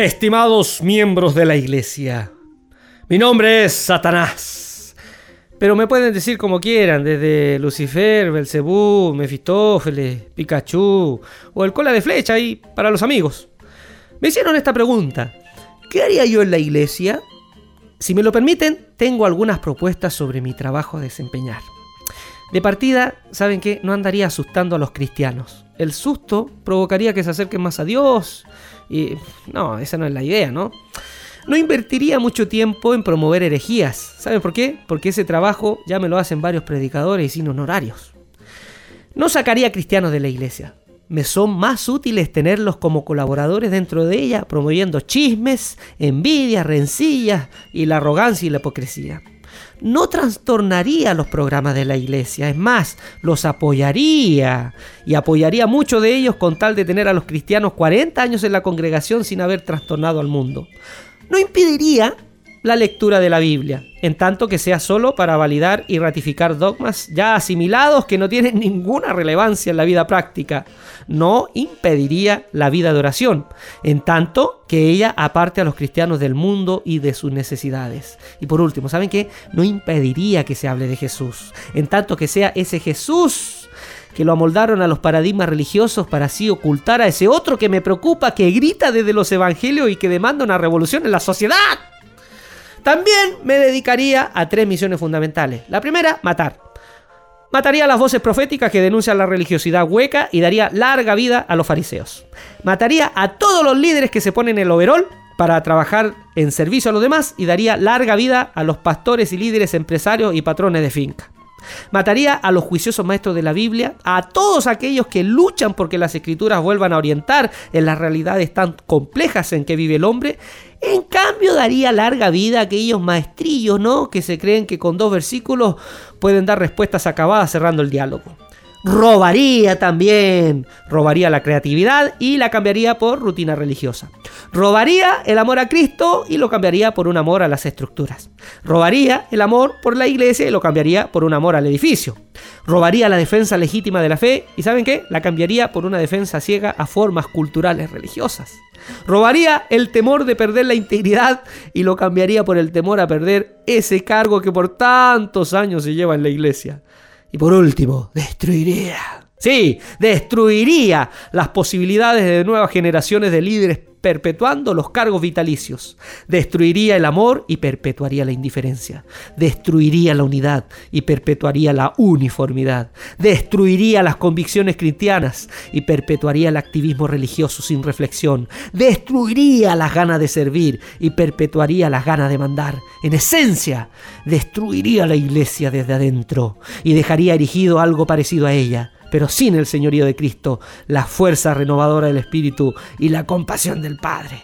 Estimados miembros de la iglesia, mi nombre es Satanás. Pero me pueden decir como quieran, desde Lucifer, Belcebú, Mefistófeles, Pikachu o el cola de flecha ahí para los amigos. Me hicieron esta pregunta: ¿Qué haría yo en la iglesia? Si me lo permiten, tengo algunas propuestas sobre mi trabajo a desempeñar. De partida, ¿saben qué? No andaría asustando a los cristianos. El susto provocaría que se acerquen más a Dios y no, esa no es la idea, ¿no? No invertiría mucho tiempo en promover herejías. ¿Saben por qué? Porque ese trabajo ya me lo hacen varios predicadores y sin honorarios. No sacaría cristianos de la iglesia. Me son más útiles tenerlos como colaboradores dentro de ella, promoviendo chismes, envidias, rencillas y la arrogancia y la hipocresía no trastornaría los programas de la iglesia, es más, los apoyaría y apoyaría mucho de ellos con tal de tener a los cristianos 40 años en la congregación sin haber trastornado al mundo. No impediría la lectura de la Biblia, en tanto que sea solo para validar y ratificar dogmas ya asimilados que no tienen ninguna relevancia en la vida práctica. No impediría la vida de oración, en tanto que ella aparte a los cristianos del mundo y de sus necesidades. Y por último, ¿saben qué? No impediría que se hable de Jesús, en tanto que sea ese Jesús que lo amoldaron a los paradigmas religiosos para así ocultar a ese otro que me preocupa, que grita desde los evangelios y que demanda una revolución en la sociedad. También me dedicaría a tres misiones fundamentales. La primera, matar. Mataría a las voces proféticas que denuncian la religiosidad hueca y daría larga vida a los fariseos. Mataría a todos los líderes que se ponen el overol para trabajar en servicio a los demás y daría larga vida a los pastores y líderes empresarios y patrones de finca. Mataría a los juiciosos maestros de la Biblia, a todos aquellos que luchan porque las escrituras vuelvan a orientar en las realidades tan complejas en que vive el hombre. En cambio, daría larga vida a aquellos maestrillos, ¿no? Que se creen que con dos versículos pueden dar respuestas acabadas cerrando el diálogo robaría también. Robaría la creatividad y la cambiaría por rutina religiosa. Robaría el amor a Cristo y lo cambiaría por un amor a las estructuras. Robaría el amor por la iglesia y lo cambiaría por un amor al edificio. Robaría la defensa legítima de la fe y ¿saben qué? La cambiaría por una defensa ciega a formas culturales religiosas. Robaría el temor de perder la integridad y lo cambiaría por el temor a perder ese cargo que por tantos años se lleva en la iglesia. Y por último, destruiría. Sí, destruiría las posibilidades de nuevas generaciones de líderes perpetuando los cargos vitalicios. Destruiría el amor y perpetuaría la indiferencia. Destruiría la unidad y perpetuaría la uniformidad. Destruiría las convicciones cristianas y perpetuaría el activismo religioso sin reflexión. Destruiría las ganas de servir y perpetuaría las ganas de mandar. En esencia, destruiría la iglesia desde adentro y dejaría erigido algo parecido a ella pero sin el señorío de Cristo, la fuerza renovadora del Espíritu y la compasión del Padre.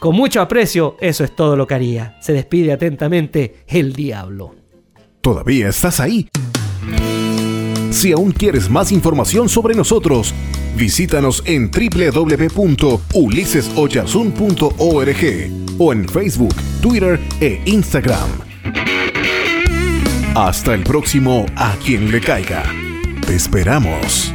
Con mucho aprecio, eso es todo lo que haría. Se despide atentamente el diablo. ¿Todavía estás ahí? Si aún quieres más información sobre nosotros, visítanos en www.ulisesoyasun.org o en Facebook, Twitter e Instagram. Hasta el próximo A quien le caiga. Te esperamos.